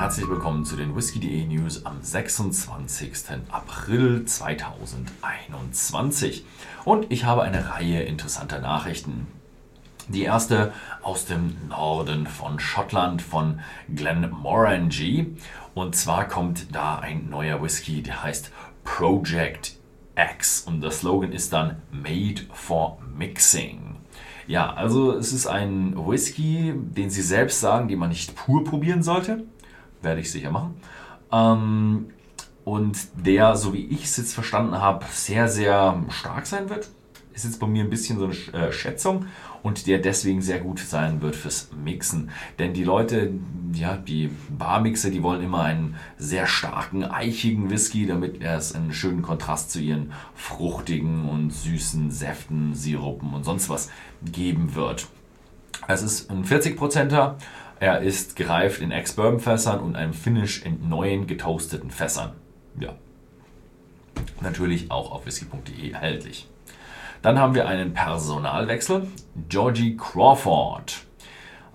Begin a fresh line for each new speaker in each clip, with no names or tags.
herzlich willkommen zu den Whisky.de News am 26. April 2021. Und ich habe eine Reihe interessanter Nachrichten. Die erste aus dem Norden von Schottland von Glenmorangie. Und zwar kommt da ein neuer Whisky, der heißt Project X. Und der Slogan ist dann Made for Mixing. Ja, also es ist ein Whisky, den sie selbst sagen, den man nicht pur probieren sollte werde ich sicher machen. Ähm, und der, so wie ich es jetzt verstanden habe, sehr, sehr stark sein wird. Ist jetzt bei mir ein bisschen so eine äh, Schätzung und der deswegen sehr gut sein wird fürs Mixen. Denn die Leute, ja, die Barmixer, die wollen immer einen sehr starken, eichigen Whisky, damit es einen schönen Kontrast zu ihren fruchtigen und süßen Säften, Sirupen und sonst was geben wird. Es ist ein 40%er er ist gereift in Ex-Bourbon-Fässern und einem Finish in neuen getoasteten Fässern. Ja. Natürlich auch auf whisky.de erhältlich. Dann haben wir einen Personalwechsel. Georgie Crawford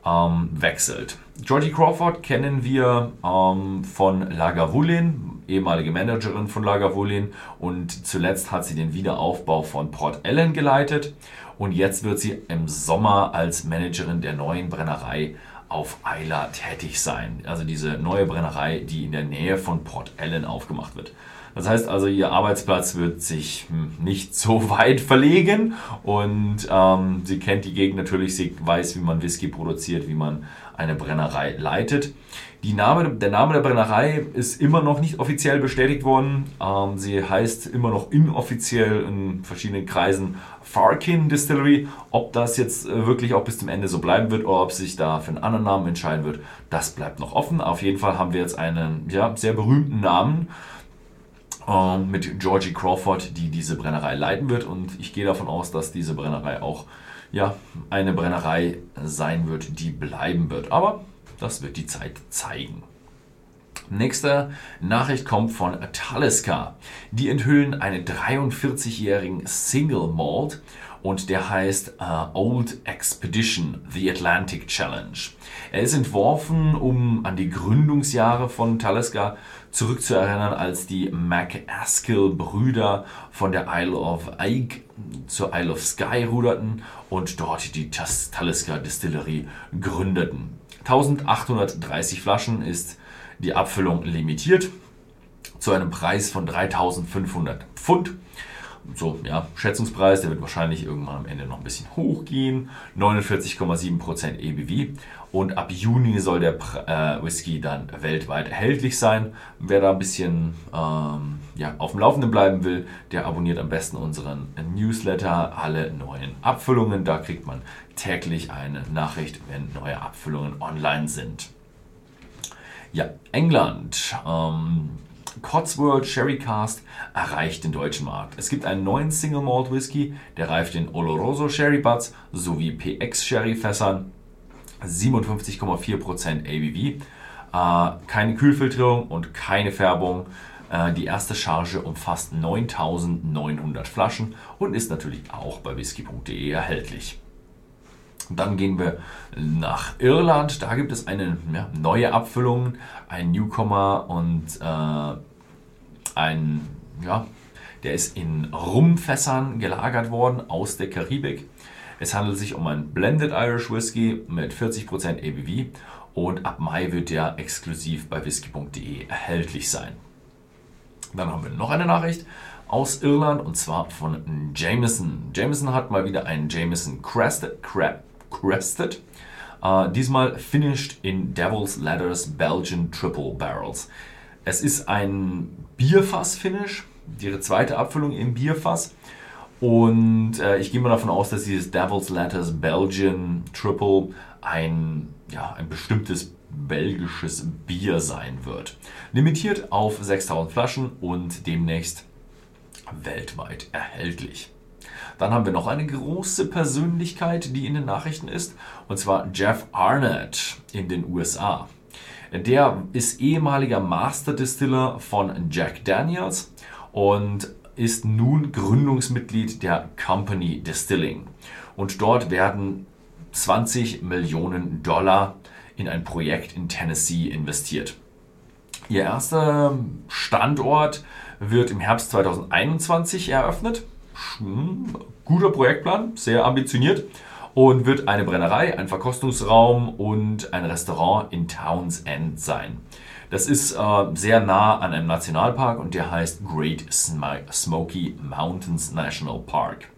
ähm, wechselt. Georgie Crawford kennen wir ähm, von Lagavulin, ehemalige Managerin von Lagavulin und zuletzt hat sie den Wiederaufbau von Port Ellen geleitet und jetzt wird sie im Sommer als Managerin der neuen Brennerei auf Eiler tätig sein. Also diese neue Brennerei, die in der Nähe von Port Ellen aufgemacht wird. Das heißt also, ihr Arbeitsplatz wird sich hm, nicht so weit verlegen und ähm, sie kennt die Gegend natürlich, sie weiß, wie man Whisky produziert, wie man eine Brennerei leitet. Die Name, der Name der Brennerei ist immer noch nicht offiziell bestätigt worden. Ähm, sie heißt immer noch inoffiziell in verschiedenen Kreisen Farkin Distillery. Ob das jetzt äh, wirklich auch bis zum Ende so bleiben wird oder ob sich da für einen anderen Namen entscheiden wird, das bleibt noch offen. Auf jeden Fall haben wir jetzt einen ja, sehr berühmten Namen äh, mit Georgie Crawford, die diese Brennerei leiten wird. Und ich gehe davon aus, dass diese Brennerei auch ja, eine Brennerei sein wird, die bleiben wird. Aber das wird die Zeit zeigen. Nächste Nachricht kommt von Talisker. Die enthüllen einen 43-jährigen Single Malt und der heißt uh, Old Expedition, The Atlantic Challenge. Er ist entworfen, um an die Gründungsjahre von Talisker zurückzuerinnern, als die MacAskill-Brüder von der Isle of Ike zur Isle of Skye ruderten und dort die Talisker Distillery gründeten. 1830 Flaschen ist die Abfüllung limitiert zu einem Preis von 3500 Pfund. So, ja, Schätzungspreis, der wird wahrscheinlich irgendwann am Ende noch ein bisschen hochgehen. 49,7% EBV. Und ab Juni soll der äh, Whisky dann weltweit erhältlich sein. Wer da ein bisschen ähm, ja, auf dem Laufenden bleiben will, der abonniert am besten unseren Newsletter, alle neuen Abfüllungen. Da kriegt man täglich eine Nachricht, wenn neue Abfüllungen online sind. Ja, England. Ähm, Cotswold Sherry Cast erreicht den deutschen Markt. Es gibt einen neuen Single Malt Whisky, der reift in Oloroso Sherry Butts sowie PX Sherry Fässern. 57,4% ABV. Äh, keine Kühlfiltrierung und keine Färbung. Äh, die erste Charge umfasst 9900 Flaschen und ist natürlich auch bei whisky.de erhältlich. Dann gehen wir nach Irland. Da gibt es eine ja, neue Abfüllung, ein Newcomer und äh, ein, ja, der ist in Rumfässern gelagert worden aus der Karibik. Es handelt sich um einen Blended Irish Whisky mit 40% ABV und ab Mai wird der exklusiv bei whisky.de erhältlich sein. Dann haben wir noch eine Nachricht aus Irland und zwar von Jameson. Jameson hat mal wieder einen Jameson Crested, Crested Uh, diesmal finished in Devil's Ladders Belgian Triple Barrels. Es ist ein Bierfass-Finish, ihre zweite Abfüllung im Bierfass. Und äh, ich gehe mal davon aus, dass dieses Devil's Ladders Belgian Triple ein, ja, ein bestimmtes belgisches Bier sein wird. Limitiert auf 6000 Flaschen und demnächst weltweit erhältlich. Dann haben wir noch eine große Persönlichkeit, die in den Nachrichten ist, und zwar Jeff Arnett in den USA. Der ist ehemaliger Master Distiller von Jack Daniels und ist nun Gründungsmitglied der Company Distilling. Und dort werden 20 Millionen Dollar in ein Projekt in Tennessee investiert. Ihr erster Standort wird im Herbst 2021 eröffnet. Hm, guter Projektplan, sehr ambitioniert und wird eine Brennerei, ein Verkostungsraum und ein Restaurant in Townsend sein. Das ist äh, sehr nah an einem Nationalpark und der heißt Great Smoky Mountains National Park.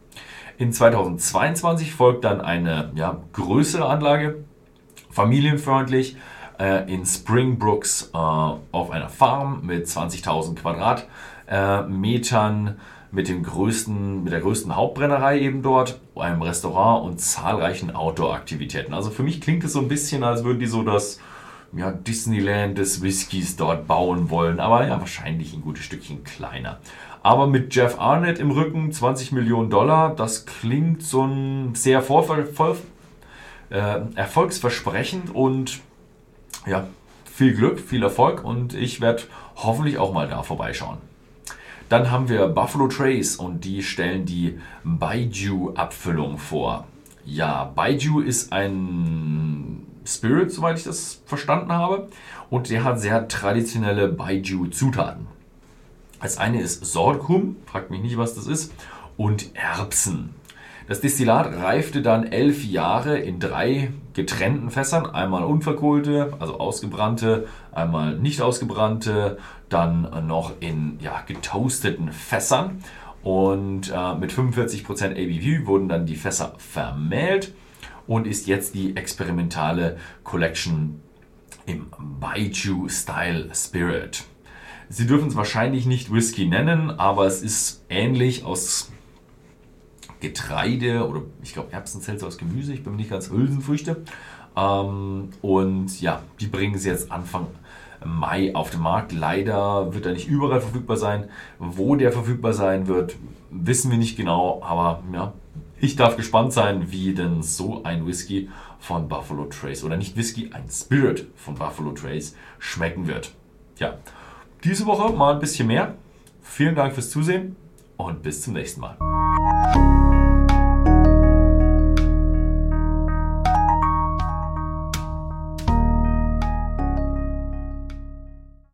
In 2022 folgt dann eine ja, größere Anlage, familienfreundlich, äh, in Springbrooks äh, auf einer Farm mit 20.000 Quadratmetern. Mit, dem größten, mit der größten Hauptbrennerei eben dort, einem Restaurant und zahlreichen Outdoor-Aktivitäten. Also für mich klingt es so ein bisschen, als würden die so das ja, Disneyland des Whiskys dort bauen wollen, aber ja, wahrscheinlich ein gutes Stückchen kleiner. Aber mit Jeff Arnett im Rücken, 20 Millionen Dollar, das klingt so ein sehr äh, erfolgsversprechend und ja, viel Glück, viel Erfolg und ich werde hoffentlich auch mal da vorbeischauen. Dann haben wir Buffalo Trace und die stellen die Baiju-Abfüllung vor. Ja, Baiju ist ein Spirit, soweit ich das verstanden habe, und der hat sehr traditionelle Baiju-Zutaten. Das eine ist Sorghum, fragt mich nicht, was das ist, und Erbsen. Das Destillat reifte dann elf Jahre in drei getrennten Fässern. Einmal unverkohlte, also ausgebrannte, einmal nicht ausgebrannte, dann noch in ja, getoasteten Fässern. Und äh, mit 45% ABV wurden dann die Fässer vermählt und ist jetzt die experimentale Collection im Baijiu Style Spirit. Sie dürfen es wahrscheinlich nicht Whisky nennen, aber es ist ähnlich aus Getreide oder ich glaube Erbsenzelt aus Gemüse, ich bin nicht ganz Hülsenfrüchte. Ähm, und ja, die bringen sie jetzt Anfang Mai auf den Markt. Leider wird er nicht überall verfügbar sein. Wo der verfügbar sein wird, wissen wir nicht genau, aber ja, ich darf gespannt sein, wie denn so ein Whisky von Buffalo Trace oder nicht Whisky, ein Spirit von Buffalo Trace schmecken wird. Ja, diese Woche mal ein bisschen mehr. Vielen Dank fürs Zusehen und bis zum nächsten Mal.